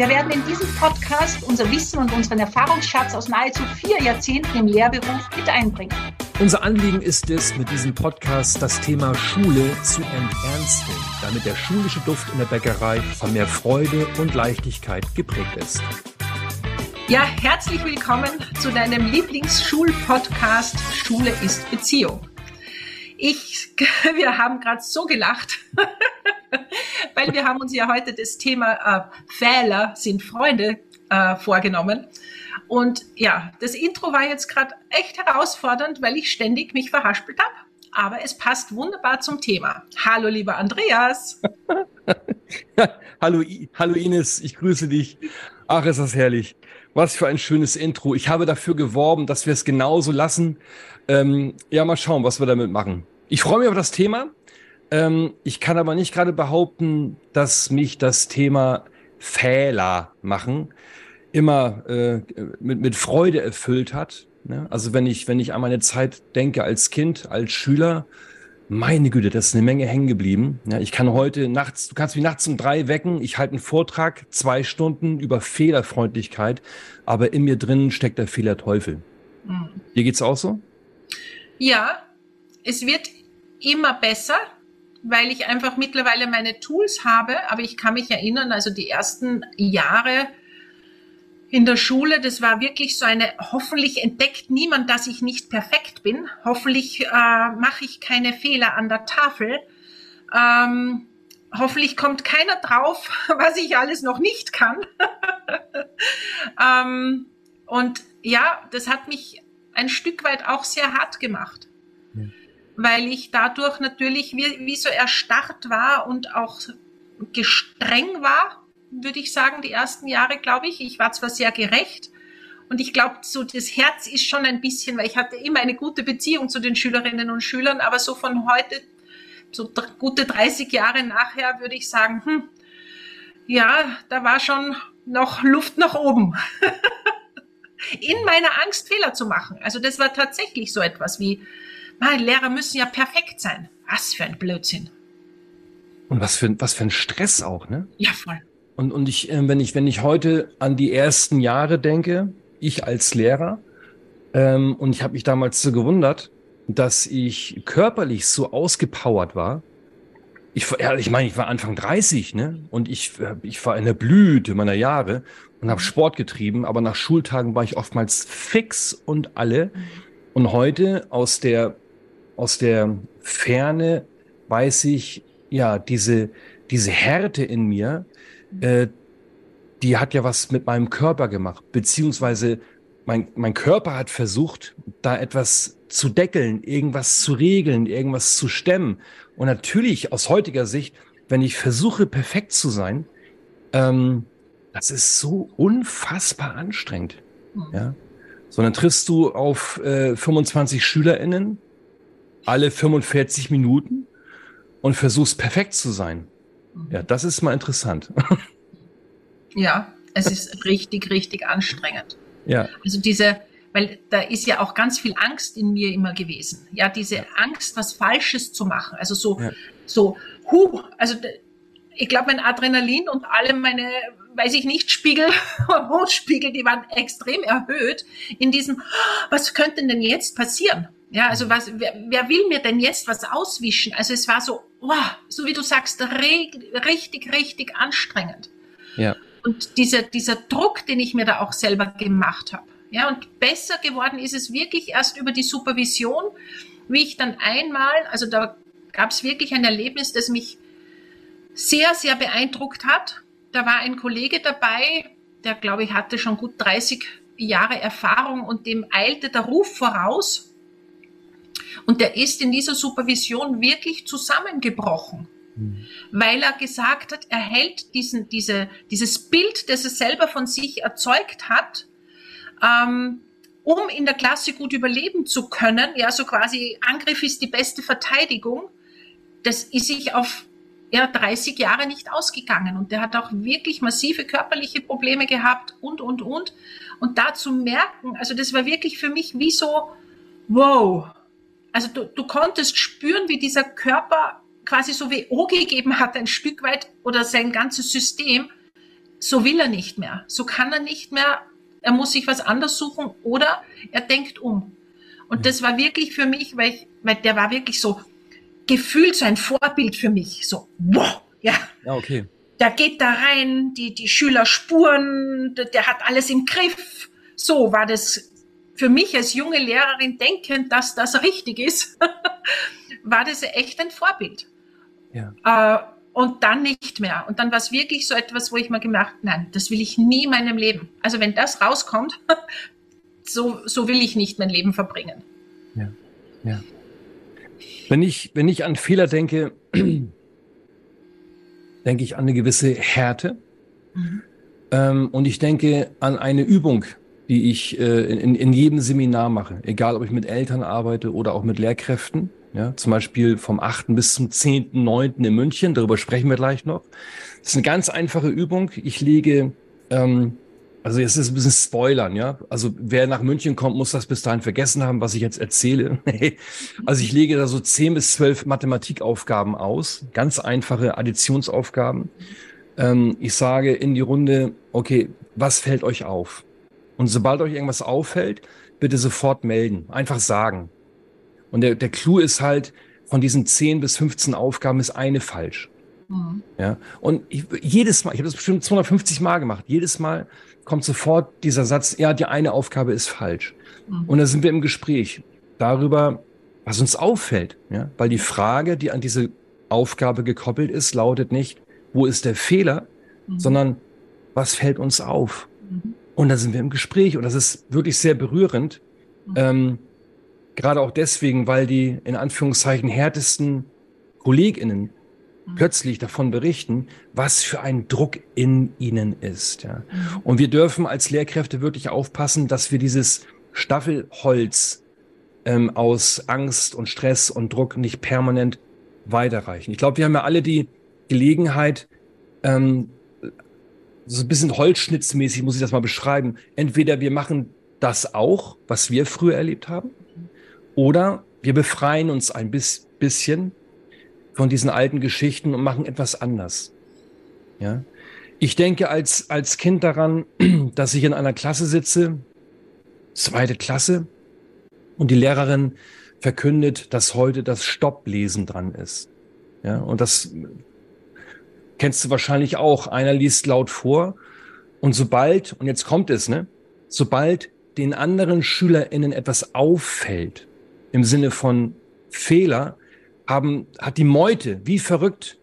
Wir werden in diesem Podcast unser Wissen und unseren Erfahrungsschatz aus nahezu vier Jahrzehnten im Lehrberuf mit einbringen. Unser Anliegen ist es, mit diesem Podcast das Thema Schule zu enternsten, damit der schulische Duft in der Bäckerei von mehr Freude und Leichtigkeit geprägt ist. Ja, herzlich willkommen zu deinem Lieblingsschulpodcast Schule ist Beziehung. Ich, wir haben gerade so gelacht, weil wir haben uns ja heute das Thema äh, Fehler sind Freunde äh, vorgenommen. Und ja, das Intro war jetzt gerade echt herausfordernd, weil ich ständig mich verhaspelt habe. Aber es passt wunderbar zum Thema. Hallo, lieber Andreas. hallo, hallo Ines, ich grüße dich. Ach, ist das herrlich. Was für ein schönes Intro. Ich habe dafür geworben, dass wir es genauso lassen. Ähm, ja, mal schauen, was wir damit machen. Ich freue mich auf das Thema. Ähm, ich kann aber nicht gerade behaupten, dass mich das Thema Fehler machen immer äh, mit, mit Freude erfüllt hat. Ne? Also wenn ich, wenn ich an meine Zeit denke als Kind, als Schüler, meine Güte, das ist eine Menge hängen geblieben. Ja, ich kann heute nachts, du kannst mich nachts um drei wecken, ich halte einen Vortrag, zwei Stunden über Fehlerfreundlichkeit, aber in mir drin steckt der Fehlerteufel. Mhm. Dir geht's auch so? Ja, es wird immer besser, weil ich einfach mittlerweile meine Tools habe, aber ich kann mich erinnern, also die ersten Jahre in der Schule, das war wirklich so eine, hoffentlich entdeckt niemand, dass ich nicht perfekt bin, hoffentlich äh, mache ich keine Fehler an der Tafel, ähm, hoffentlich kommt keiner drauf, was ich alles noch nicht kann. ähm, und ja, das hat mich ein Stück weit auch sehr hart gemacht weil ich dadurch natürlich wie, wie so erstarrt war und auch gestreng war, würde ich sagen, die ersten Jahre, glaube ich. Ich war zwar sehr gerecht und ich glaube, so das Herz ist schon ein bisschen, weil ich hatte immer eine gute Beziehung zu den Schülerinnen und Schülern, aber so von heute, so gute 30 Jahre nachher, würde ich sagen, hm, ja, da war schon noch Luft nach oben. In meiner Angst, Fehler zu machen. Also das war tatsächlich so etwas wie, meine Lehrer müssen ja perfekt sein. Was für ein Blödsinn. Und was für, was für ein Stress auch, ne? Ja, voll. Und, und ich, äh, wenn ich, wenn ich heute an die ersten Jahre denke, ich als Lehrer, ähm, und ich habe mich damals so gewundert, dass ich körperlich so ausgepowert war. Ich, ja, ich meine, ich war Anfang 30, ne? Und ich, ich war in der Blüte meiner Jahre und habe Sport getrieben, aber nach Schultagen war ich oftmals fix und alle. Mhm. Und heute aus der aus der Ferne weiß ich, ja, diese, diese Härte in mir, äh, die hat ja was mit meinem Körper gemacht, beziehungsweise mein, mein Körper hat versucht, da etwas zu deckeln, irgendwas zu regeln, irgendwas zu stemmen. Und natürlich aus heutiger Sicht, wenn ich versuche, perfekt zu sein, ähm, das ist so unfassbar anstrengend. Mhm. Ja? So, dann triffst du auf äh, 25 SchülerInnen, alle 45 Minuten und versuchst perfekt zu sein. Ja, das ist mal interessant. Ja, es ist richtig, richtig anstrengend. Ja. Also diese, weil da ist ja auch ganz viel Angst in mir immer gewesen. Ja, diese ja. Angst, was Falsches zu machen. Also so, ja. so, hu, also ich glaube, mein Adrenalin und alle meine, weiß ich nicht, Spiegel, Hormonspiegel, die waren extrem erhöht in diesem, was könnte denn jetzt passieren? Ja, also was, wer, wer will mir denn jetzt was auswischen? Also es war so, oh, so wie du sagst, richtig, richtig anstrengend. Ja. Und dieser, dieser Druck, den ich mir da auch selber gemacht habe. Ja, und besser geworden ist es wirklich erst über die Supervision, wie ich dann einmal, also da gab es wirklich ein Erlebnis, das mich sehr, sehr beeindruckt hat. da war ein Kollege dabei, der glaube ich hatte schon gut 30 Jahre Erfahrung und dem eilte der Ruf voraus. Und der ist in dieser Supervision wirklich zusammengebrochen, mhm. weil er gesagt hat, er hält diesen, diese, dieses Bild, das er selber von sich erzeugt hat, ähm, um in der Klasse gut überleben zu können, ja, so quasi Angriff ist die beste Verteidigung, das ist sich auf ja, 30 Jahre nicht ausgegangen und der hat auch wirklich massive körperliche Probleme gehabt und, und, und. Und da zu merken, also das war wirklich für mich wie so, wow. Also du, du konntest spüren, wie dieser Körper quasi so wie O gegeben hat, ein Stück weit oder sein ganzes System. So will er nicht mehr. So kann er nicht mehr. Er muss sich was anderes suchen oder er denkt um. Und das war wirklich für mich, weil, ich, weil der war wirklich so gefühlt so ein Vorbild für mich. So, wow, ja. Ja, okay der geht da rein, die, die Schüler spuren, der, der hat alles im Griff. So war das für mich als junge Lehrerin denkend, dass das richtig ist, war das echt ein Vorbild. Ja. Äh, und dann nicht mehr. Und dann war es wirklich so etwas, wo ich mir gemacht, nein, das will ich nie in meinem Leben. Also wenn das rauskommt, so, so will ich nicht mein Leben verbringen. Ja, ja. Wenn ich, wenn ich an Fehler denke, denke ich an eine gewisse Härte. Mhm. Ähm, und ich denke an eine Übung, die ich äh, in, in jedem Seminar mache, egal ob ich mit Eltern arbeite oder auch mit Lehrkräften. Ja, zum Beispiel vom 8. bis zum 10.9. in München, darüber sprechen wir gleich noch. Das ist eine ganz einfache Übung. Ich lege ähm, also jetzt ist ein bisschen Spoilern, ja. Also wer nach München kommt, muss das bis dahin vergessen haben, was ich jetzt erzähle. also ich lege da so zehn bis zwölf Mathematikaufgaben aus, ganz einfache Additionsaufgaben. Ähm, ich sage in die Runde, okay, was fällt euch auf? Und sobald euch irgendwas auffällt, bitte sofort melden, einfach sagen. Und der, der Clou ist halt, von diesen zehn bis 15 Aufgaben ist eine falsch. Mhm. Ja, und ich, jedes Mal, ich habe das bestimmt 250 Mal gemacht, jedes Mal kommt sofort dieser Satz, ja, die eine Aufgabe ist falsch. Mhm. Und da sind wir im Gespräch darüber, was uns auffällt. Ja? Weil die Frage, die an diese Aufgabe gekoppelt ist, lautet nicht, wo ist der Fehler, mhm. sondern was fällt uns auf? Und da sind wir im Gespräch und das ist wirklich sehr berührend. Mhm. Ähm, gerade auch deswegen, weil die in Anführungszeichen härtesten KollegInnen Mhm. plötzlich davon berichten, was für ein Druck in ihnen ist. Ja. Mhm. Und wir dürfen als Lehrkräfte wirklich aufpassen, dass wir dieses Staffelholz ähm, aus Angst und Stress und Druck nicht permanent weiterreichen. Ich glaube, wir haben ja alle die Gelegenheit, ähm, so ein bisschen holzschnitzmäßig muss ich das mal beschreiben. Entweder wir machen das auch, was wir früher erlebt haben, oder wir befreien uns ein bisschen von diesen alten Geschichten und machen etwas anders. Ja. Ich denke als, als Kind daran, dass ich in einer Klasse sitze, zweite Klasse, und die Lehrerin verkündet, dass heute das Stopplesen dran ist. Ja, und das kennst du wahrscheinlich auch. Einer liest laut vor und sobald, und jetzt kommt es, ne, sobald den anderen SchülerInnen etwas auffällt, im Sinne von Fehler, haben, hat die Meute wie verrückt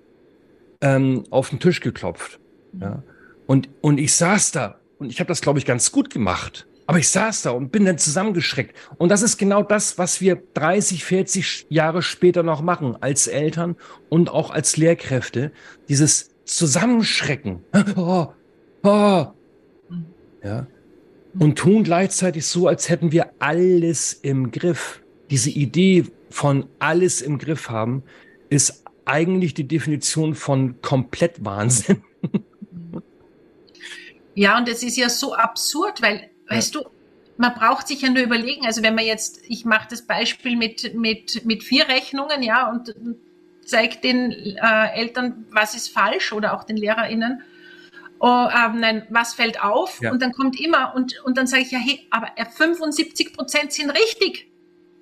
ähm, auf den Tisch geklopft. Ja? Und, und ich saß da und ich habe das, glaube ich, ganz gut gemacht. Aber ich saß da und bin dann zusammengeschreckt. Und das ist genau das, was wir 30, 40 Jahre später noch machen, als Eltern und auch als Lehrkräfte. Dieses Zusammenschrecken. Oh, oh. Ja. Und tun gleichzeitig so, als hätten wir alles im Griff. Diese Idee von alles im Griff haben, ist eigentlich die Definition von komplett Wahnsinn. Ja, und es ist ja so absurd, weil, ja. weißt du, man braucht sich ja nur überlegen, also wenn man jetzt, ich mache das Beispiel mit, mit, mit vier Rechnungen, ja, und zeigt den äh, Eltern, was ist falsch oder auch den LehrerInnen. Oh, äh, nein, was fällt auf? Ja. Und dann kommt immer, und, und dann sage ich ja, hey, aber 75 Prozent sind richtig.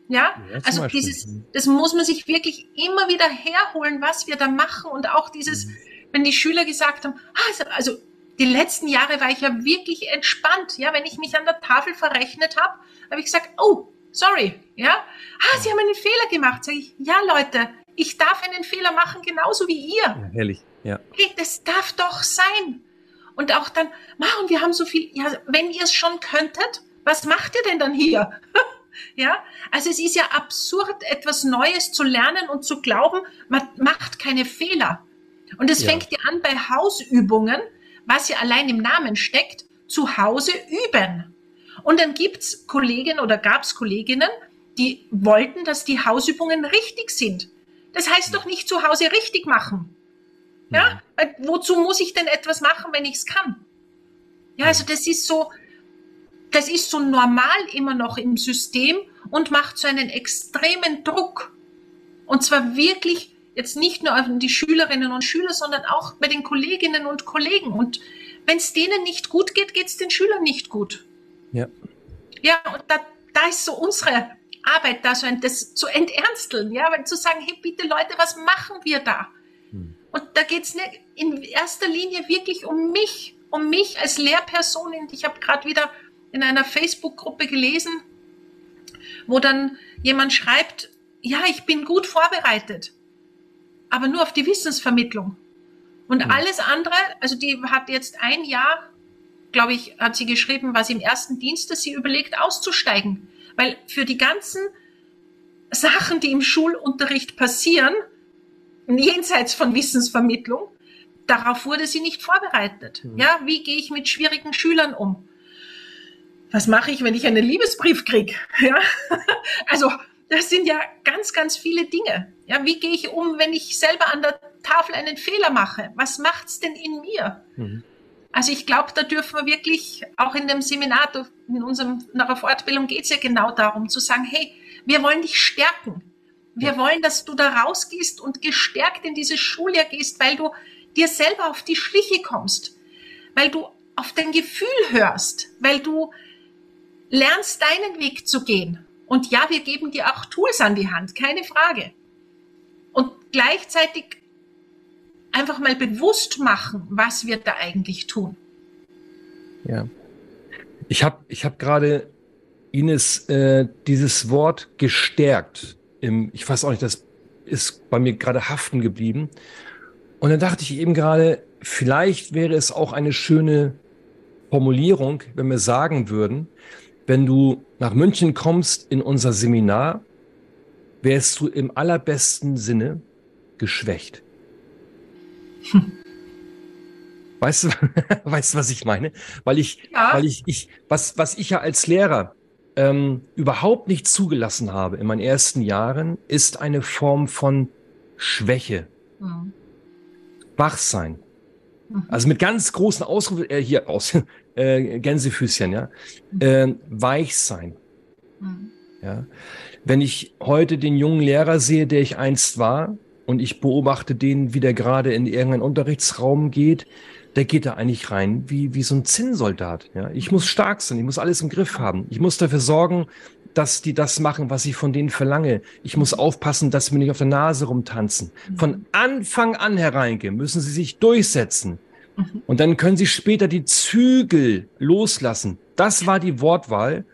Ja, ja also dieses, das muss man sich wirklich immer wieder herholen, was wir da machen und auch dieses, mhm. wenn die Schüler gesagt haben, ah, also die letzten Jahre war ich ja wirklich entspannt, ja, wenn ich mich an der Tafel verrechnet habe, habe ich gesagt, oh, sorry, ja, ah, Sie haben einen Fehler gemacht, sage ich, ja, Leute, ich darf einen Fehler machen, genauso wie ihr. Ja, herrlich, ja. Hey, das darf doch sein. Und auch dann, machen wir haben so viel, ja, wenn ihr es schon könntet, was macht ihr denn dann hier? ja, also es ist ja absurd, etwas Neues zu lernen und zu glauben, man macht keine Fehler. Und es ja. fängt ja an bei Hausübungen, was ja allein im Namen steckt, zu Hause üben. Und dann gibt's Kolleginnen oder gab's Kolleginnen, die wollten, dass die Hausübungen richtig sind. Das heißt doch nicht zu Hause richtig machen. Ja, Weil, wozu muss ich denn etwas machen, wenn ich es kann? Ja, also das ist so, das ist so normal immer noch im System und macht so einen extremen Druck. Und zwar wirklich jetzt nicht nur auf die Schülerinnen und Schüler, sondern auch bei den Kolleginnen und Kollegen. Und wenn es denen nicht gut geht, geht es den Schülern nicht gut. Ja. Ja, und da, da ist so unsere Arbeit da, so ein, das zu enternsteln, ja, weil zu sagen, hey, bitte Leute, was machen wir da? Hm. Und da geht es in erster Linie wirklich um mich, um mich als Lehrperson. Ich habe gerade wieder in einer Facebook-Gruppe gelesen, wo dann jemand schreibt, ja, ich bin gut vorbereitet, aber nur auf die Wissensvermittlung. Und hm. alles andere, also die hat jetzt ein Jahr, glaube ich, hat sie geschrieben, was im ersten Dienst, dass sie überlegt, auszusteigen. Weil für die ganzen Sachen, die im Schulunterricht passieren, jenseits von Wissensvermittlung, darauf wurde sie nicht vorbereitet. Mhm. Ja, wie gehe ich mit schwierigen Schülern um? Was mache ich, wenn ich einen Liebesbrief kriege? Ja, also das sind ja ganz, ganz viele Dinge. Ja, wie gehe ich um, wenn ich selber an der Tafel einen Fehler mache? Was macht's denn in mir? Mhm. Also ich glaube, da dürfen wir wirklich auch in dem Seminar, in unserem, unserer Fortbildung geht es ja genau darum zu sagen, hey, wir wollen dich stärken. Wir ja. wollen, dass du da rausgehst und gestärkt in dieses Schuljahr gehst, weil du dir selber auf die Schliche kommst, weil du auf dein Gefühl hörst, weil du lernst, deinen Weg zu gehen. Und ja, wir geben dir auch Tools an die Hand, keine Frage. Gleichzeitig einfach mal bewusst machen, was wir da eigentlich tun. Ja. Ich habe ich hab gerade, Ines, äh, dieses Wort gestärkt. Im, ich weiß auch nicht, das ist bei mir gerade haften geblieben. Und dann dachte ich eben gerade, vielleicht wäre es auch eine schöne Formulierung, wenn wir sagen würden, wenn du nach München kommst in unser Seminar, wärst du im allerbesten Sinne geschwächt. Weißt du, weißt du, was ich meine? Weil ich, ja. weil ich, ich, was, was ich ja als Lehrer ähm, überhaupt nicht zugelassen habe in meinen ersten Jahren, ist eine Form von Schwäche. Mhm. Wachsein. Mhm. Also mit ganz großen Ausrufen, äh, hier aus, äh, Gänsefüßchen, ja. Mhm. Äh, weich sein. Mhm. Ja. Wenn ich heute den jungen Lehrer sehe, der ich einst war, und ich beobachte den, wie der gerade in irgendeinen Unterrichtsraum geht, der geht da eigentlich rein wie, wie so ein Zinnsoldat. Ja? Ich muss stark sein, ich muss alles im Griff haben. Ich muss dafür sorgen, dass die das machen, was ich von denen verlange. Ich muss aufpassen, dass sie mir nicht auf der Nase rumtanzen. Von Anfang an hereingehen, müssen sie sich durchsetzen. Und dann können sie später die Zügel loslassen. Das war die Wortwahl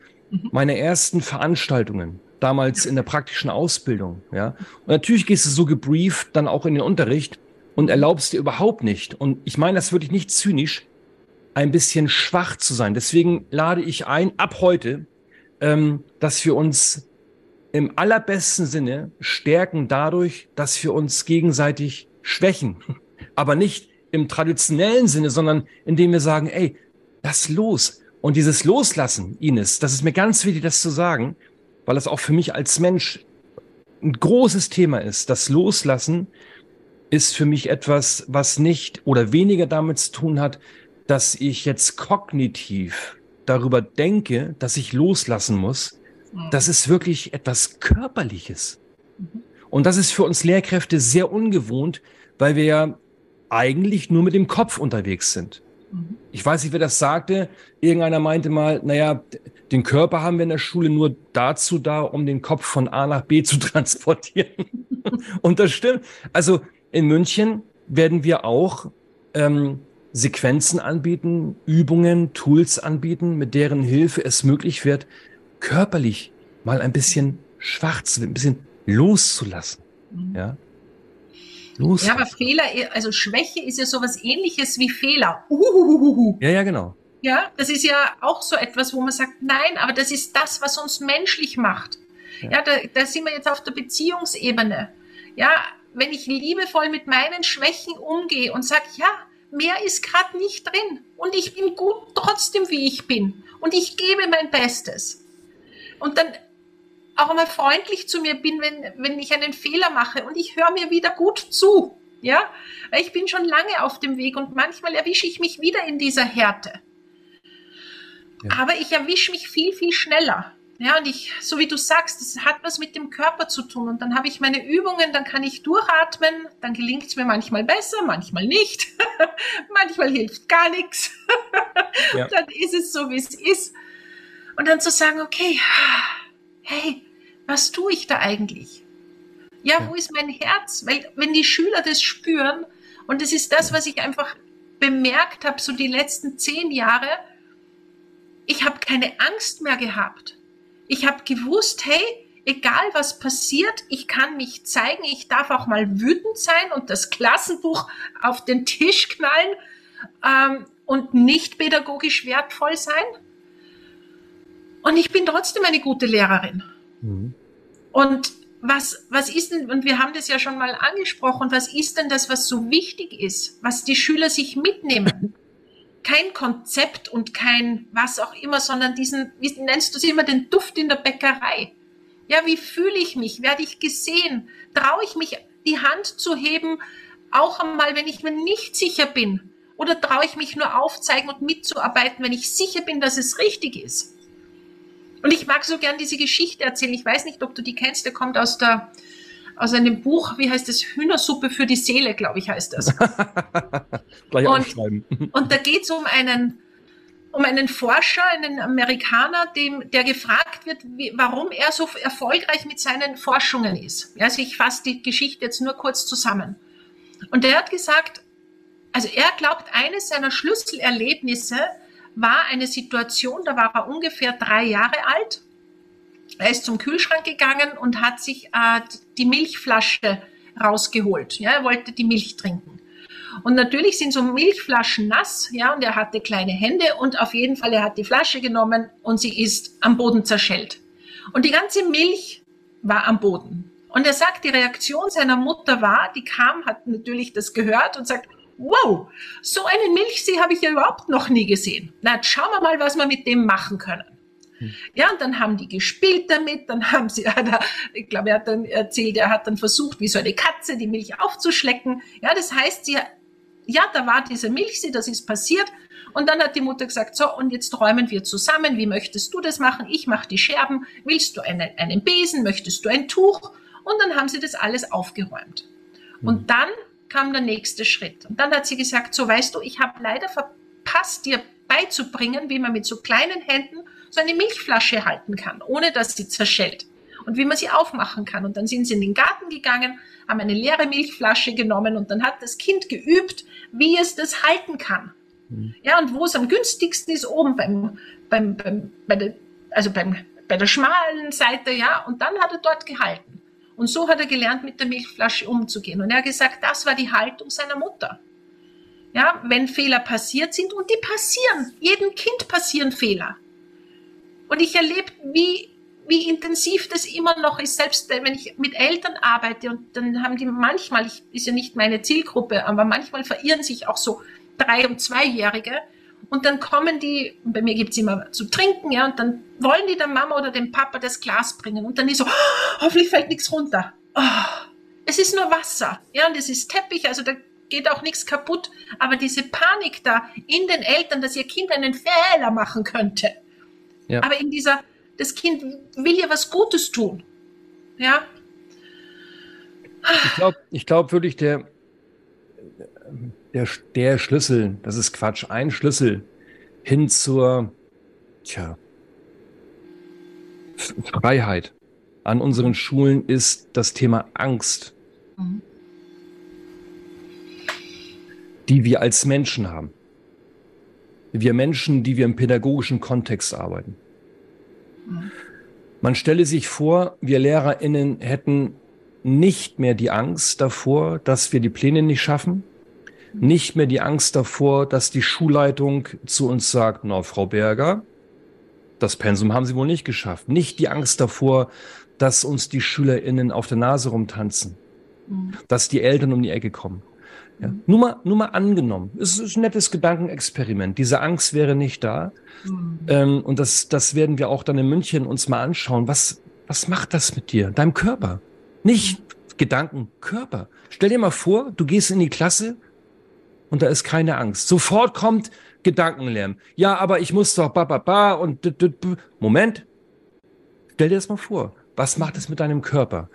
meiner ersten Veranstaltungen damals in der praktischen Ausbildung, ja. Und natürlich gehst du so gebrieft dann auch in den Unterricht und erlaubst dir überhaupt nicht. Und ich meine das wirklich nicht zynisch, ein bisschen schwach zu sein. Deswegen lade ich ein, ab heute, ähm, dass wir uns im allerbesten Sinne stärken dadurch, dass wir uns gegenseitig schwächen. Aber nicht im traditionellen Sinne, sondern indem wir sagen, ey, lass los. Und dieses Loslassen, Ines, das ist mir ganz wichtig, das zu sagen, weil es auch für mich als Mensch ein großes Thema ist. Das Loslassen ist für mich etwas, was nicht oder weniger damit zu tun hat, dass ich jetzt kognitiv darüber denke, dass ich loslassen muss. Das ist wirklich etwas Körperliches. Und das ist für uns Lehrkräfte sehr ungewohnt, weil wir ja eigentlich nur mit dem Kopf unterwegs sind. Ich weiß nicht, wer das sagte. Irgendeiner meinte mal, naja, den Körper haben wir in der Schule nur dazu da, um den Kopf von A nach B zu transportieren. Und das stimmt. Also in München werden wir auch ähm, Sequenzen anbieten, Übungen, Tools anbieten, mit deren Hilfe es möglich wird, körperlich mal ein bisschen schwach zu werden, ein bisschen loszulassen. Mhm. Ja. Los. Ja, aber Fehler, also Schwäche ist ja sowas ähnliches wie Fehler. Uhuhuhu. Ja, ja, genau. Ja, das ist ja auch so etwas, wo man sagt, nein, aber das ist das, was uns menschlich macht. Ja, ja da, da sind wir jetzt auf der Beziehungsebene. Ja, wenn ich liebevoll mit meinen Schwächen umgehe und sage, ja, mehr ist gerade nicht drin und ich bin gut trotzdem, wie ich bin und ich gebe mein Bestes. Und dann auch einmal freundlich zu mir bin, wenn, wenn ich einen Fehler mache und ich höre mir wieder gut zu. Ja, ich bin schon lange auf dem Weg und manchmal erwische ich mich wieder in dieser Härte. Ja. Aber ich erwische mich viel, viel schneller. Ja, und ich, so wie du sagst, das hat was mit dem Körper zu tun. Und dann habe ich meine Übungen, dann kann ich durchatmen, dann gelingt es mir manchmal besser, manchmal nicht. manchmal hilft gar nichts. ja. Dann ist es so, wie es ist. Und dann zu sagen, okay, hey, was tue ich da eigentlich? Ja, ja, wo ist mein Herz? Weil wenn die Schüler das spüren, und das ist das, was ich einfach bemerkt habe, so die letzten zehn Jahre, ich habe keine Angst mehr gehabt. Ich habe gewusst, hey, egal was passiert, ich kann mich zeigen, ich darf auch mal wütend sein und das Klassenbuch auf den Tisch knallen ähm, und nicht pädagogisch wertvoll sein. Und ich bin trotzdem eine gute Lehrerin. Mhm. Und was, was ist denn, und wir haben das ja schon mal angesprochen, was ist denn das, was so wichtig ist, was die Schüler sich mitnehmen? kein Konzept und kein was auch immer, sondern diesen, wie nennst du es immer, den Duft in der Bäckerei. Ja, wie fühle ich mich? Werde ich gesehen? Traue ich mich, die Hand zu heben, auch einmal, wenn ich mir nicht sicher bin? Oder traue ich mich nur aufzeigen und mitzuarbeiten, wenn ich sicher bin, dass es richtig ist? Und ich mag so gern diese Geschichte erzählen. Ich weiß nicht, ob du die kennst. Der kommt aus der, aus einem Buch, wie heißt es, Hühnersuppe für die Seele, glaube ich, heißt das. Gleich und, aufschreiben. und da geht es um einen, um einen Forscher, einen Amerikaner, dem, der gefragt wird, wie, warum er so erfolgreich mit seinen Forschungen ist. Also ich fasse die Geschichte jetzt nur kurz zusammen. Und er hat gesagt, also er glaubt, eines seiner Schlüsselerlebnisse war eine Situation, da war er ungefähr drei Jahre alt er ist zum Kühlschrank gegangen und hat sich äh, die Milchflasche rausgeholt. Ja, er wollte die Milch trinken. Und natürlich sind so Milchflaschen nass, ja, und er hatte kleine Hände und auf jeden Fall, er hat die Flasche genommen und sie ist am Boden zerschellt. Und die ganze Milch war am Boden. Und er sagt, die Reaktion seiner Mutter war, die kam, hat natürlich das gehört und sagt, wow, so einen Milchsee habe ich ja überhaupt noch nie gesehen. Na, jetzt schauen wir mal, was wir mit dem machen können. Hm. Ja, und dann haben die gespielt damit, dann haben sie, ich glaube, er hat dann erzählt, er hat dann versucht, wie so eine Katze die Milch aufzuschlecken. Ja, das heißt, sie, ja, da war diese Milchsee, das ist passiert. Und dann hat die Mutter gesagt, so, und jetzt räumen wir zusammen. Wie möchtest du das machen? Ich mache die Scherben. Willst du einen, einen Besen? Möchtest du ein Tuch? Und dann haben sie das alles aufgeräumt. Und dann kam der nächste Schritt. Und dann hat sie gesagt, so weißt du, ich habe leider verpasst, dir beizubringen, wie man mit so kleinen Händen so eine Milchflasche halten kann, ohne dass sie zerschellt. Und wie man sie aufmachen kann. Und dann sind sie in den Garten gegangen, haben eine leere Milchflasche genommen und dann hat das Kind geübt, wie es das halten kann. Mhm. Ja, und wo es am günstigsten ist, oben beim, beim, beim, bei der, also beim, bei der schmalen Seite, ja, und dann hat er dort gehalten. Und so hat er gelernt, mit der Milchflasche umzugehen. Und er hat gesagt, das war die Haltung seiner Mutter. Ja, wenn Fehler passiert sind, und die passieren, jedem Kind passieren Fehler. Und ich erlebe, wie, wie intensiv das immer noch ist, selbst wenn ich mit Eltern arbeite und dann haben die manchmal, ich, ist ja nicht meine Zielgruppe, aber manchmal verirren sich auch so drei- und zweijährige und dann kommen die, bei mir gibt es immer zu trinken, ja, und dann wollen die der Mama oder dem Papa das Glas bringen und dann ist so, oh, hoffentlich fällt nichts runter. Oh, es ist nur Wasser, ja, und es ist Teppich, also da geht auch nichts kaputt, aber diese Panik da in den Eltern, dass ihr Kind einen Fehler machen könnte, ja. Aber in dieser, das Kind will ja was Gutes tun. Ja. Ich glaube ich glaub wirklich, der, der, der Schlüssel, das ist Quatsch, ein Schlüssel hin zur, tja, Freiheit an unseren Schulen ist das Thema Angst, mhm. die wir als Menschen haben wir Menschen, die wir im pädagogischen Kontext arbeiten. Man stelle sich vor, wir LehrerInnen hätten nicht mehr die Angst davor, dass wir die Pläne nicht schaffen, nicht mehr die Angst davor, dass die Schulleitung zu uns sagt, na, Frau Berger, das Pensum haben Sie wohl nicht geschafft. Nicht die Angst davor, dass uns die SchülerInnen auf der Nase rumtanzen, mhm. dass die Eltern um die Ecke kommen. Ja. Mhm. Nur, mal, nur mal angenommen, es ist ein nettes Gedankenexperiment. Diese Angst wäre nicht da. Mhm. Ähm, und das, das werden wir auch dann in München uns mal anschauen. Was, was macht das mit dir, deinem Körper? Nicht Gedanken, Körper. Stell dir mal vor, du gehst in die Klasse und da ist keine Angst. Sofort kommt Gedankenlärm. Ja, aber ich muss doch ba, ba, ba und Moment. Stell dir das mal vor. Was macht es mit deinem Körper?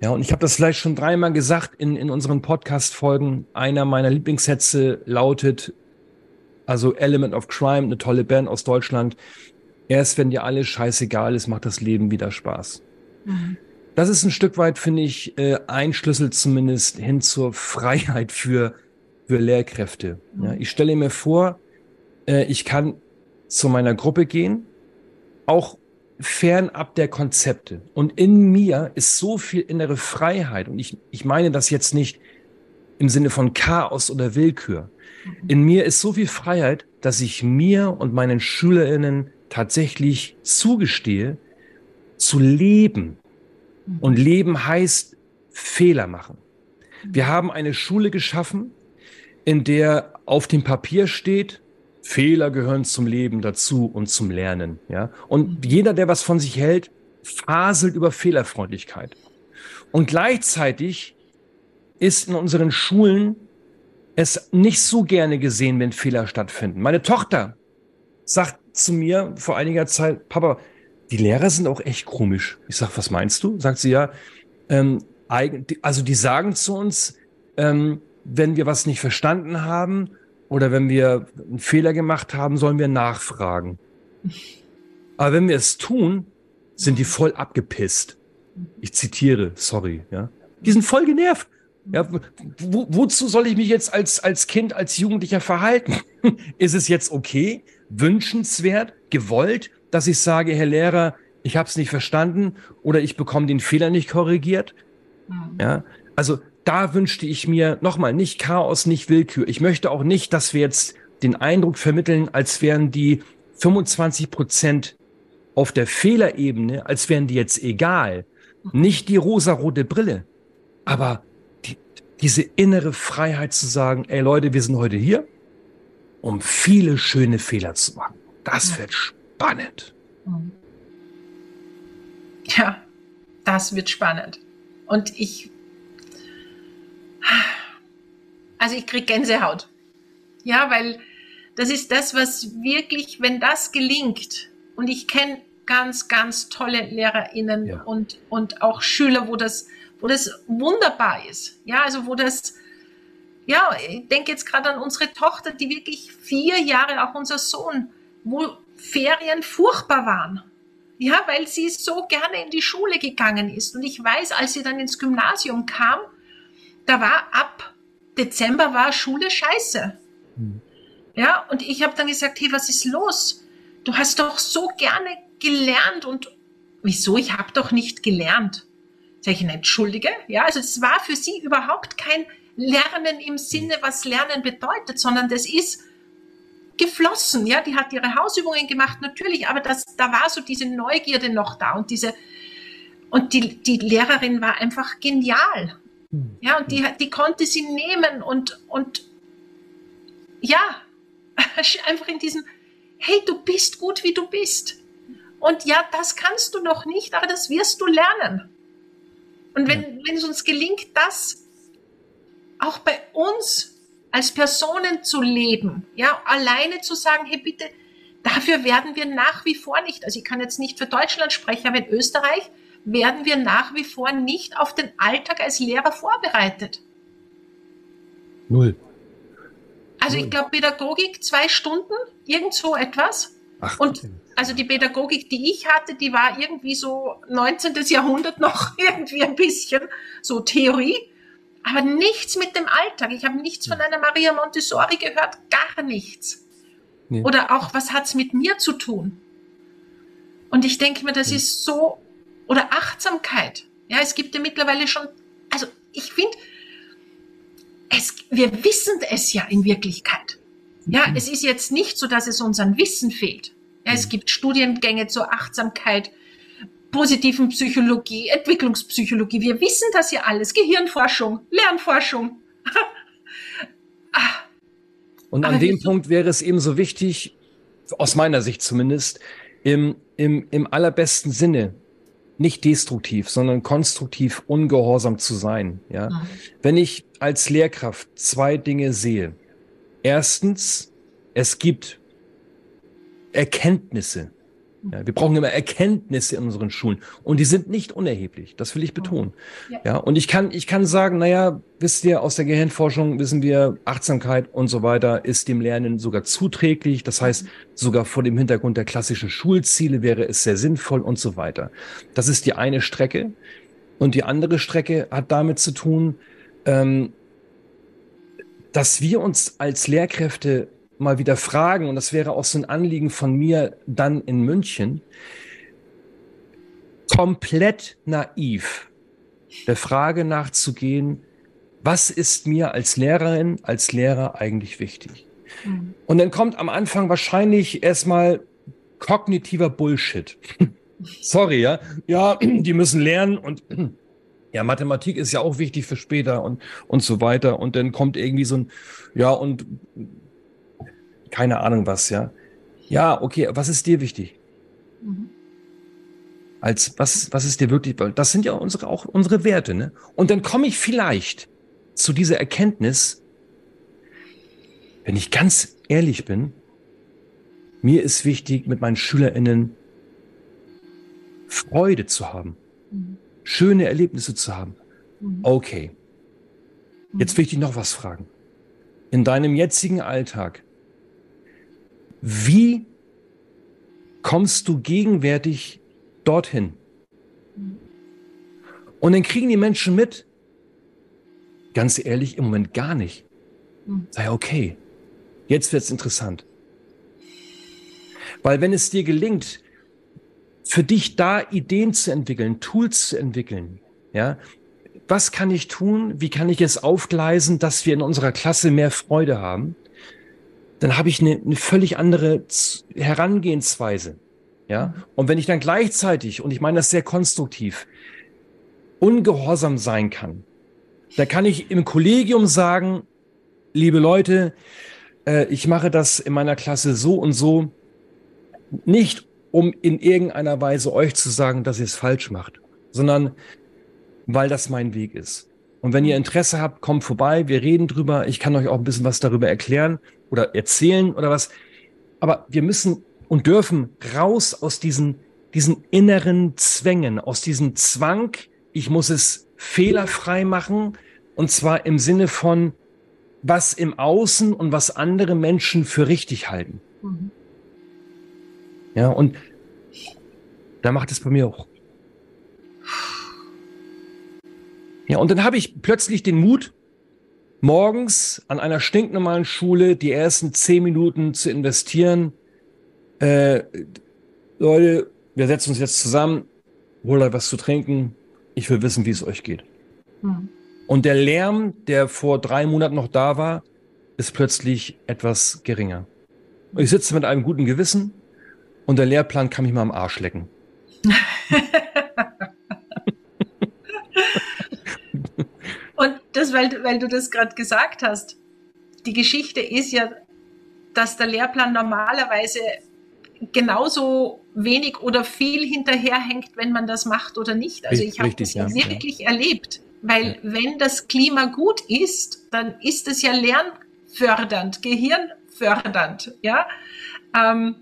Ja, und ich habe das vielleicht schon dreimal gesagt in, in unseren Podcast-Folgen. Einer meiner Lieblingssätze lautet, also Element of Crime, eine tolle Band aus Deutschland. Erst wenn dir alles scheißegal ist, macht das Leben wieder Spaß. Mhm. Das ist ein Stück weit, finde ich, äh, ein Schlüssel zumindest hin zur Freiheit für, für Lehrkräfte. Mhm. Ja, ich stelle mir vor, äh, ich kann zu meiner Gruppe gehen, auch fernab der Konzepte. Und in mir ist so viel innere Freiheit. Und ich, ich meine das jetzt nicht im Sinne von Chaos oder Willkür. Mhm. In mir ist so viel Freiheit, dass ich mir und meinen SchülerInnen tatsächlich zugestehe, zu leben. Mhm. Und leben heißt Fehler machen. Wir haben eine Schule geschaffen, in der auf dem Papier steht, Fehler gehören zum Leben dazu und zum Lernen. Ja? Und jeder, der was von sich hält, faselt über Fehlerfreundlichkeit. Und gleichzeitig ist in unseren Schulen es nicht so gerne gesehen, wenn Fehler stattfinden. Meine Tochter sagt zu mir vor einiger Zeit, Papa, die Lehrer sind auch echt komisch. Ich sag, was meinst du? Sagt sie ja, ähm, also die sagen zu uns, ähm, wenn wir was nicht verstanden haben oder wenn wir einen Fehler gemacht haben, sollen wir nachfragen. Aber wenn wir es tun, sind die voll abgepisst. Ich zitiere, sorry, ja. Die sind voll genervt. Ja, wo, wozu soll ich mich jetzt als, als Kind, als Jugendlicher verhalten? Ist es jetzt okay, wünschenswert, gewollt, dass ich sage, Herr Lehrer, ich habe es nicht verstanden oder ich bekomme den Fehler nicht korrigiert? Mhm. Ja, also da wünschte ich mir nochmal nicht Chaos, nicht Willkür. Ich möchte auch nicht, dass wir jetzt den Eindruck vermitteln, als wären die 25 Prozent auf der Fehlerebene, als wären die jetzt egal. Nicht die rosarote Brille, aber die, diese innere Freiheit zu sagen, ey Leute, wir sind heute hier, um viele schöne Fehler zu machen. Das wird spannend. Ja, das wird spannend. Und ich also ich kriege Gänsehaut. Ja, weil das ist das, was wirklich, wenn das gelingt, und ich kenne ganz, ganz tolle LehrerInnen ja. und, und auch Schüler, wo das, wo das wunderbar ist. Ja, also wo das, ja, ich denke jetzt gerade an unsere Tochter, die wirklich vier Jahre, auch unser Sohn, wo Ferien furchtbar waren. Ja, weil sie so gerne in die Schule gegangen ist. Und ich weiß, als sie dann ins Gymnasium kam, da war ab Dezember war Schule scheiße. Mhm. Ja, und ich habe dann gesagt, hey, was ist los? Du hast doch so gerne gelernt und wieso? Ich habe doch nicht gelernt. Sag ich, entschuldige. Ja, also es war für sie überhaupt kein Lernen im Sinne, was Lernen bedeutet, sondern das ist geflossen. Ja, die hat ihre Hausübungen gemacht, natürlich, aber das, da war so diese Neugierde noch da und diese, und die, die Lehrerin war einfach genial. Ja, und die, die konnte sie nehmen und, und ja, einfach in diesem, hey, du bist gut, wie du bist. Und ja, das kannst du noch nicht, aber das wirst du lernen. Und wenn, wenn es uns gelingt, das auch bei uns als Personen zu leben, ja, alleine zu sagen, hey, bitte, dafür werden wir nach wie vor nicht, also ich kann jetzt nicht für Deutschland sprechen, aber in Österreich werden wir nach wie vor nicht auf den Alltag als Lehrer vorbereitet. Null. Also Null. ich glaube, Pädagogik zwei Stunden, irgend so etwas. Ach, und also die Pädagogik, die ich hatte, die war irgendwie so 19. Jahrhundert noch irgendwie ein bisschen so Theorie, aber nichts mit dem Alltag. Ich habe nichts von einer Maria Montessori gehört, gar nichts. Nee. Oder auch, was hat es mit mir zu tun? Und ich denke mir, das ist so oder Achtsamkeit. Ja, es gibt ja mittlerweile schon ich finde, wir wissen es ja in Wirklichkeit. Ja, mhm. es ist jetzt nicht so, dass es uns an Wissen fehlt. Ja, es mhm. gibt Studiengänge zur Achtsamkeit, positiven Psychologie, Entwicklungspsychologie. Wir wissen das ja alles. Gehirnforschung, Lernforschung. Ah. Und an dem Punkt wäre es eben so wichtig, aus meiner Sicht zumindest, im, im, im allerbesten Sinne nicht destruktiv, sondern konstruktiv ungehorsam zu sein. Ja? Mhm. Wenn ich als Lehrkraft zwei Dinge sehe. Erstens, es gibt Erkenntnisse, ja, wir brauchen immer Erkenntnisse in unseren Schulen und die sind nicht unerheblich. Das will ich betonen. Ja. ja, und ich kann, ich kann sagen, naja, wisst ihr, aus der Gehirnforschung wissen wir, Achtsamkeit und so weiter ist dem Lernen sogar zuträglich. Das heißt, sogar vor dem Hintergrund der klassischen Schulziele wäre es sehr sinnvoll und so weiter. Das ist die eine Strecke. Und die andere Strecke hat damit zu tun, ähm, dass wir uns als Lehrkräfte mal wieder fragen, und das wäre auch so ein Anliegen von mir dann in München, komplett naiv der Frage nachzugehen, was ist mir als Lehrerin, als Lehrer eigentlich wichtig? Mhm. Und dann kommt am Anfang wahrscheinlich erstmal kognitiver Bullshit. Sorry, ja. Ja, die müssen lernen und ja, Mathematik ist ja auch wichtig für später und, und so weiter. Und dann kommt irgendwie so ein, ja, und keine Ahnung was, ja. Ja, okay, was ist dir wichtig? Mhm. Als was, was ist dir wirklich, das sind ja unsere, auch unsere Werte, ne? Und dann komme ich vielleicht zu dieser Erkenntnis, wenn ich ganz ehrlich bin, mir ist wichtig, mit meinen SchülerInnen Freude zu haben, mhm. schöne Erlebnisse zu haben. Mhm. Okay. Jetzt will ich dich noch was fragen. In deinem jetzigen Alltag, wie kommst du gegenwärtig dorthin? Und dann kriegen die Menschen mit, ganz ehrlich, im Moment gar nicht. Sei okay, jetzt wird es interessant. Weil wenn es dir gelingt, für dich da Ideen zu entwickeln, Tools zu entwickeln, ja, was kann ich tun? Wie kann ich es aufgleisen, dass wir in unserer Klasse mehr Freude haben? Dann habe ich eine, eine völlig andere Herangehensweise. Ja, und wenn ich dann gleichzeitig, und ich meine das sehr konstruktiv, ungehorsam sein kann, dann kann ich im Kollegium sagen, liebe Leute, äh, ich mache das in meiner Klasse so und so, nicht um in irgendeiner Weise euch zu sagen, dass ihr es falsch macht, sondern weil das mein Weg ist. Und wenn ihr Interesse habt, kommt vorbei, wir reden drüber. Ich kann euch auch ein bisschen was darüber erklären oder erzählen oder was. Aber wir müssen und dürfen raus aus diesen, diesen inneren Zwängen, aus diesem Zwang, ich muss es fehlerfrei machen. Und zwar im Sinne von, was im Außen und was andere Menschen für richtig halten. Mhm. Ja, und da macht es bei mir auch Ja, und dann habe ich plötzlich den Mut, morgens an einer stinknormalen Schule die ersten zehn Minuten zu investieren. Äh, Leute, wir setzen uns jetzt zusammen, holt euch was zu trinken. Ich will wissen, wie es euch geht. Mhm. Und der Lärm, der vor drei Monaten noch da war, ist plötzlich etwas geringer. Ich sitze mit einem guten Gewissen und der Lehrplan kann mich mal am Arsch lecken. das, weil, weil du das gerade gesagt hast. Die Geschichte ist ja, dass der Lehrplan normalerweise genauso wenig oder viel hinterherhängt, wenn man das macht oder nicht. Also ich habe das ja, wirklich ja. erlebt. Weil ja. wenn das Klima gut ist, dann ist es ja lernfördernd, gehirnfördernd, ja. Ähm,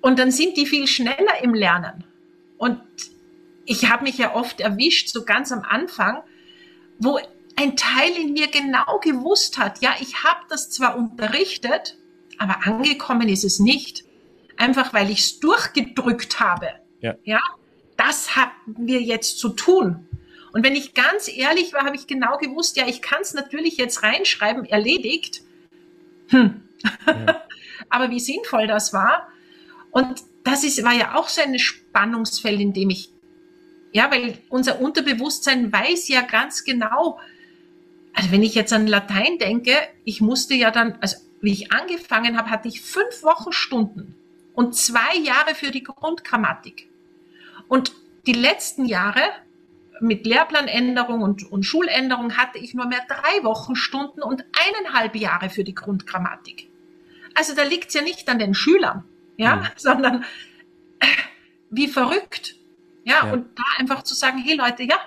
und dann sind die viel schneller im Lernen. Und ich habe mich ja oft erwischt, so ganz am Anfang, wo ein Teil in mir genau gewusst hat, ja, ich habe das zwar unterrichtet, aber angekommen ist es nicht. Einfach weil ich es durchgedrückt habe. Ja. ja, das haben wir jetzt zu tun. Und wenn ich ganz ehrlich war, habe ich genau gewusst, ja, ich kann es natürlich jetzt reinschreiben, erledigt. Hm. Ja. aber wie sinnvoll das war. Und das ist, war ja auch so ein Spannungsfeld, in dem ich Ja, weil unser Unterbewusstsein weiß ja ganz genau, also wenn ich jetzt an Latein denke, ich musste ja dann, also wie ich angefangen habe, hatte ich fünf Wochenstunden und zwei Jahre für die Grundgrammatik. Und die letzten Jahre mit Lehrplanänderung und, und Schuländerung hatte ich nur mehr drei Wochenstunden und eineinhalb Jahre für die Grundgrammatik. Also da liegt es ja nicht an den Schülern, ja, mhm. sondern äh, wie verrückt. Ja, ja, und da einfach zu sagen, hey Leute, ja,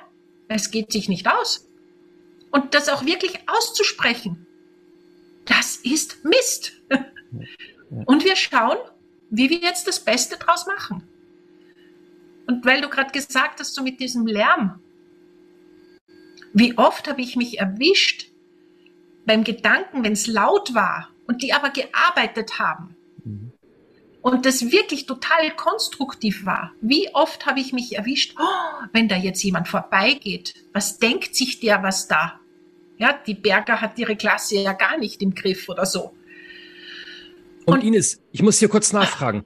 es geht sich nicht aus. Und das auch wirklich auszusprechen, das ist Mist. Und wir schauen, wie wir jetzt das Beste draus machen. Und weil du gerade gesagt hast, so mit diesem Lärm, wie oft habe ich mich erwischt beim Gedanken, wenn es laut war und die aber gearbeitet haben mhm. und das wirklich total konstruktiv war. Wie oft habe ich mich erwischt, oh, wenn da jetzt jemand vorbeigeht, was denkt sich der, was da? Ja, die Berger hat ihre Klasse ja gar nicht im Griff oder so. Und, und Ines, ich muss hier kurz nachfragen.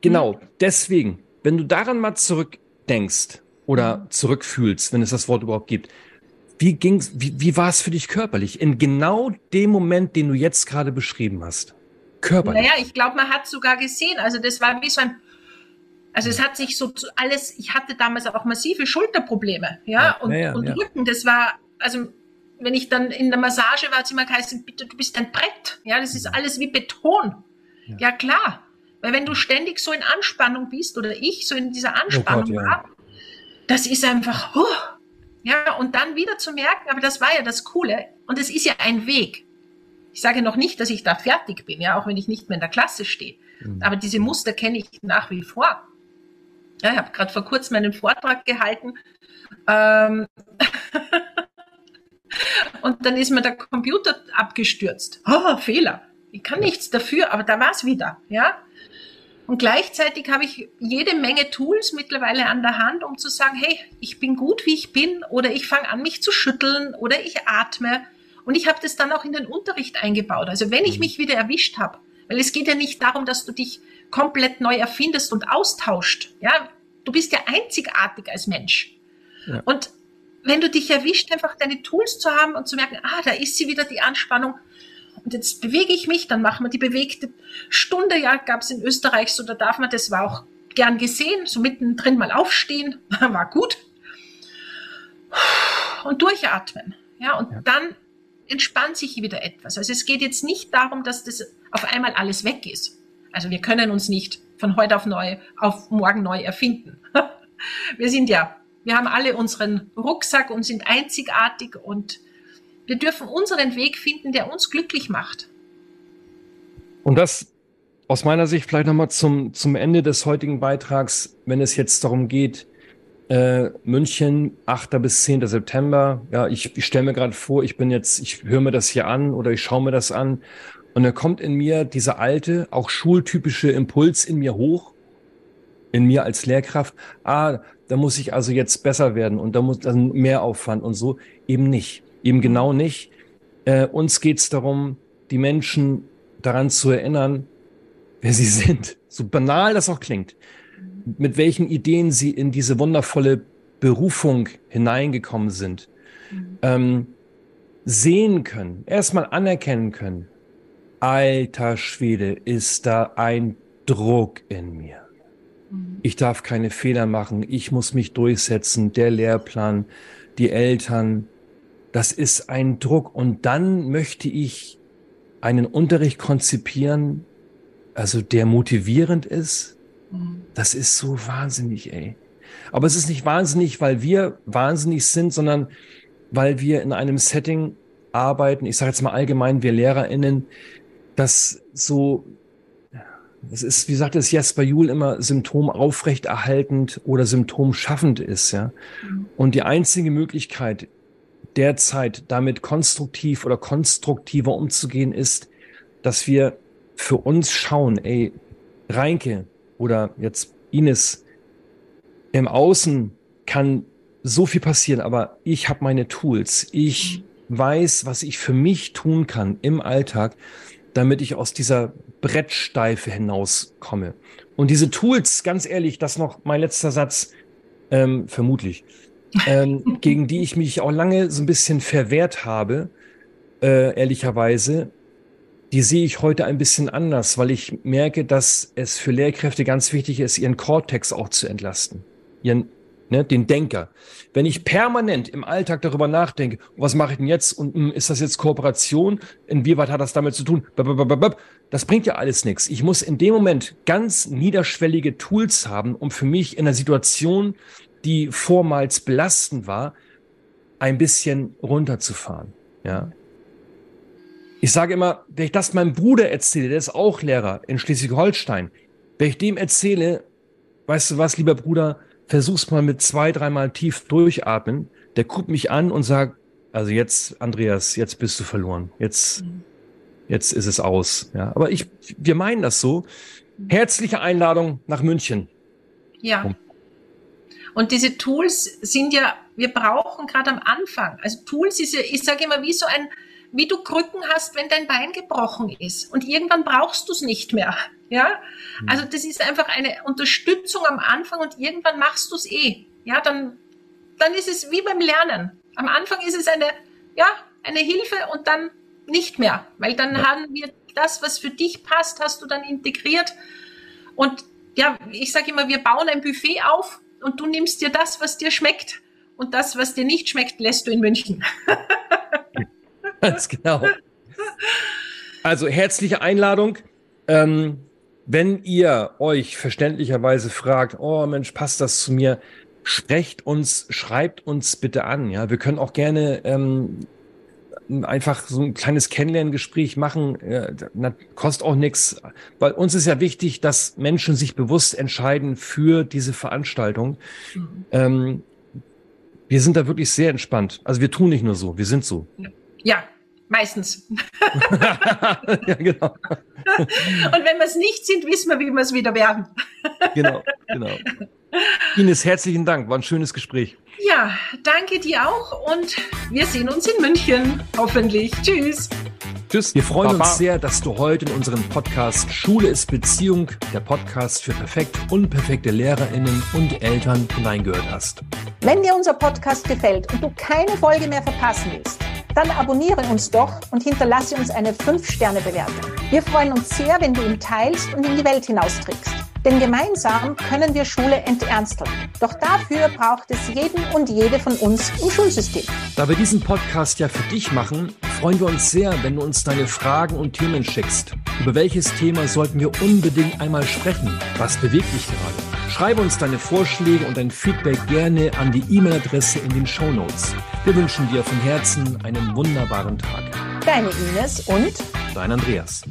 Genau, hm? deswegen, wenn du daran mal zurückdenkst oder mhm. zurückfühlst, wenn es das Wort überhaupt gibt, wie ging's, wie, wie war es für dich körperlich? In genau dem Moment, den du jetzt gerade beschrieben hast. Körperlich. Naja, ich glaube, man hat sogar gesehen. Also das war wie so ein, also es hat sich so alles, ich hatte damals auch massive Schulterprobleme, ja, ja und, ja, und ja. Rücken. Das war, also wenn ich dann in der Massage war, hat immer geheißen, bitte, du bist ein Brett. Ja, das ist alles wie Beton. Ja, klar. Weil wenn du ständig so in Anspannung bist oder ich so in dieser Anspannung oh Gott, ja. war, das ist einfach, huh, ja, und dann wieder zu merken, aber das war ja das Coole und es ist ja ein Weg. Ich sage noch nicht, dass ich da fertig bin, ja, auch wenn ich nicht mehr in der Klasse stehe. Mhm. Aber diese Muster kenne ich nach wie vor. Ja, ich habe gerade vor kurzem einen Vortrag gehalten. Ähm und dann ist mir der Computer abgestürzt. Oh, Fehler. Ich kann nichts dafür, aber da war es wieder. Ja? Und gleichzeitig habe ich jede Menge Tools mittlerweile an der Hand, um zu sagen, hey, ich bin gut, wie ich bin, oder ich fange an, mich zu schütteln, oder ich atme. Und ich habe das dann auch in den Unterricht eingebaut. Also wenn ich mhm. mich wieder erwischt habe, weil es geht ja nicht darum, dass du dich komplett neu erfindest und austauscht. Ja, du bist ja einzigartig als Mensch. Ja. Und wenn du dich erwischt, einfach deine Tools zu haben und zu merken, ah, da ist sie wieder die Anspannung, und jetzt bewege ich mich, dann machen wir die bewegte Stunde, ja, gab es in Österreich so, da darf man, das war auch gern gesehen, so mittendrin mal aufstehen, war gut. Und durchatmen, ja, und ja. dann entspannt sich wieder etwas. Also es geht jetzt nicht darum, dass das auf einmal alles weg ist. Also wir können uns nicht von heute auf neu, auf morgen neu erfinden. Wir sind ja, wir haben alle unseren Rucksack und sind einzigartig und wir dürfen unseren Weg finden, der uns glücklich macht. Und das aus meiner Sicht vielleicht nochmal zum, zum Ende des heutigen Beitrags, wenn es jetzt darum geht, äh, München, 8. bis 10. September. Ja, ich, ich stelle mir gerade vor, ich bin jetzt, ich höre mir das hier an oder ich schaue mir das an und dann kommt in mir dieser alte, auch schultypische Impuls in mir hoch, in mir als Lehrkraft. Ah, da muss ich also jetzt besser werden und da muss dann mehr Aufwand und so. Eben nicht. Eben genau nicht. Äh, uns geht es darum, die Menschen daran zu erinnern, wer sie sind. So banal das auch klingt. Mit welchen Ideen sie in diese wundervolle Berufung hineingekommen sind. Mhm. Ähm, sehen können, erstmal anerkennen können. Alter Schwede, ist da ein Druck in mir. Mhm. Ich darf keine Fehler machen, ich muss mich durchsetzen, der Lehrplan, die Eltern, das ist ein Druck. Und dann möchte ich einen Unterricht konzipieren, also der motivierend ist. Mhm. Das ist so wahnsinnig, ey. Aber es ist nicht wahnsinnig, weil wir wahnsinnig sind, sondern weil wir in einem Setting arbeiten, ich sage jetzt mal allgemein, wir LehrerInnen, das so, es ist, wie sagt es Jasper Juhl immer, Symptom aufrechterhaltend oder Symptom schaffend ist, ja. Mhm. Und die einzige Möglichkeit, derzeit damit konstruktiv oder konstruktiver umzugehen ist, dass wir für uns schauen, ey, Reinke oder jetzt Ines, im Außen kann so viel passieren, aber ich habe meine Tools. Ich weiß, was ich für mich tun kann im Alltag, damit ich aus dieser Brettsteife hinauskomme. Und diese Tools, ganz ehrlich, das noch mein letzter Satz, ähm, vermutlich, ähm, gegen die ich mich auch lange so ein bisschen verwehrt habe, äh, ehrlicherweise, die sehe ich heute ein bisschen anders, weil ich merke, dass es für Lehrkräfte ganz wichtig ist, ihren Cortex auch zu entlasten. Ihren, ne, den Denker. Wenn ich permanent im Alltag darüber nachdenke, was mache ich denn jetzt und hm, ist das jetzt Kooperation? Inwieweit hat das damit zu tun? Das bringt ja alles nichts. Ich muss in dem Moment ganz niederschwellige Tools haben, um für mich in einer Situation, die vormals belastend war, ein bisschen runterzufahren. Ja. Ich sage immer, wenn ich das meinem Bruder erzähle, der ist auch Lehrer in Schleswig-Holstein, wenn ich dem erzähle, weißt du was, lieber Bruder, versuch's mal mit zwei, dreimal tief durchatmen, der guckt mich an und sagt, also jetzt, Andreas, jetzt bist du verloren. Jetzt, jetzt ist es aus. Ja, aber ich, wir meinen das so. Herzliche Einladung nach München. Ja. Und diese Tools sind ja, wir brauchen gerade am Anfang. Also Tools ist ja, ich sage immer, wie so ein, wie du Krücken hast, wenn dein Bein gebrochen ist. Und irgendwann brauchst du es nicht mehr. Ja, hm. also das ist einfach eine Unterstützung am Anfang und irgendwann machst du es eh. Ja, dann, dann ist es wie beim Lernen. Am Anfang ist es eine, ja, eine Hilfe und dann nicht mehr, weil dann ja. haben wir das, was für dich passt, hast du dann integriert. Und ja, ich sage immer, wir bauen ein Buffet auf und du nimmst dir das, was dir schmeckt. Und das, was dir nicht schmeckt, lässt du in München. Ganz genau. Also herzliche Einladung. Ähm, wenn ihr euch verständlicherweise fragt, oh Mensch, passt das zu mir? Sprecht uns, schreibt uns bitte an. Ja, wir können auch gerne ähm, einfach so ein kleines Kennenlerngespräch machen. Äh, kostet auch nichts. Weil uns ist ja wichtig, dass Menschen sich bewusst entscheiden für diese Veranstaltung. Mhm. Ähm, wir sind da wirklich sehr entspannt. Also wir tun nicht nur so, wir sind so. Ja, Meistens. ja, genau. Und wenn wir es nicht sind, wissen wir, wie wir es wieder werden. genau, genau. Ines, herzlichen Dank. War ein schönes Gespräch. Ja, danke dir auch und wir sehen uns in München. Hoffentlich. Tschüss. Tschüss. Wir freuen Baba. uns sehr, dass du heute in unserem Podcast Schule ist Beziehung, der Podcast für perfekt unperfekte LehrerInnen und Eltern hineingehört hast. Wenn dir unser Podcast gefällt und du keine Folge mehr verpassen willst, dann abonniere uns doch und hinterlasse uns eine 5-Sterne-Bewertung. Wir freuen uns sehr, wenn du ihn teilst und in die Welt hinaustrickst. Denn gemeinsam können wir Schule enternsteln. Doch dafür braucht es jeden und jede von uns im Schulsystem. Da wir diesen Podcast ja für dich machen, freuen wir uns sehr, wenn du uns deine Fragen und Themen schickst. Über welches Thema sollten wir unbedingt einmal sprechen? Was bewegt dich gerade? Schreibe uns deine Vorschläge und dein Feedback gerne an die E-Mail-Adresse in den Show Notes. Wir wünschen dir von Herzen einen wunderbaren Tag. Deine Ines und dein Andreas.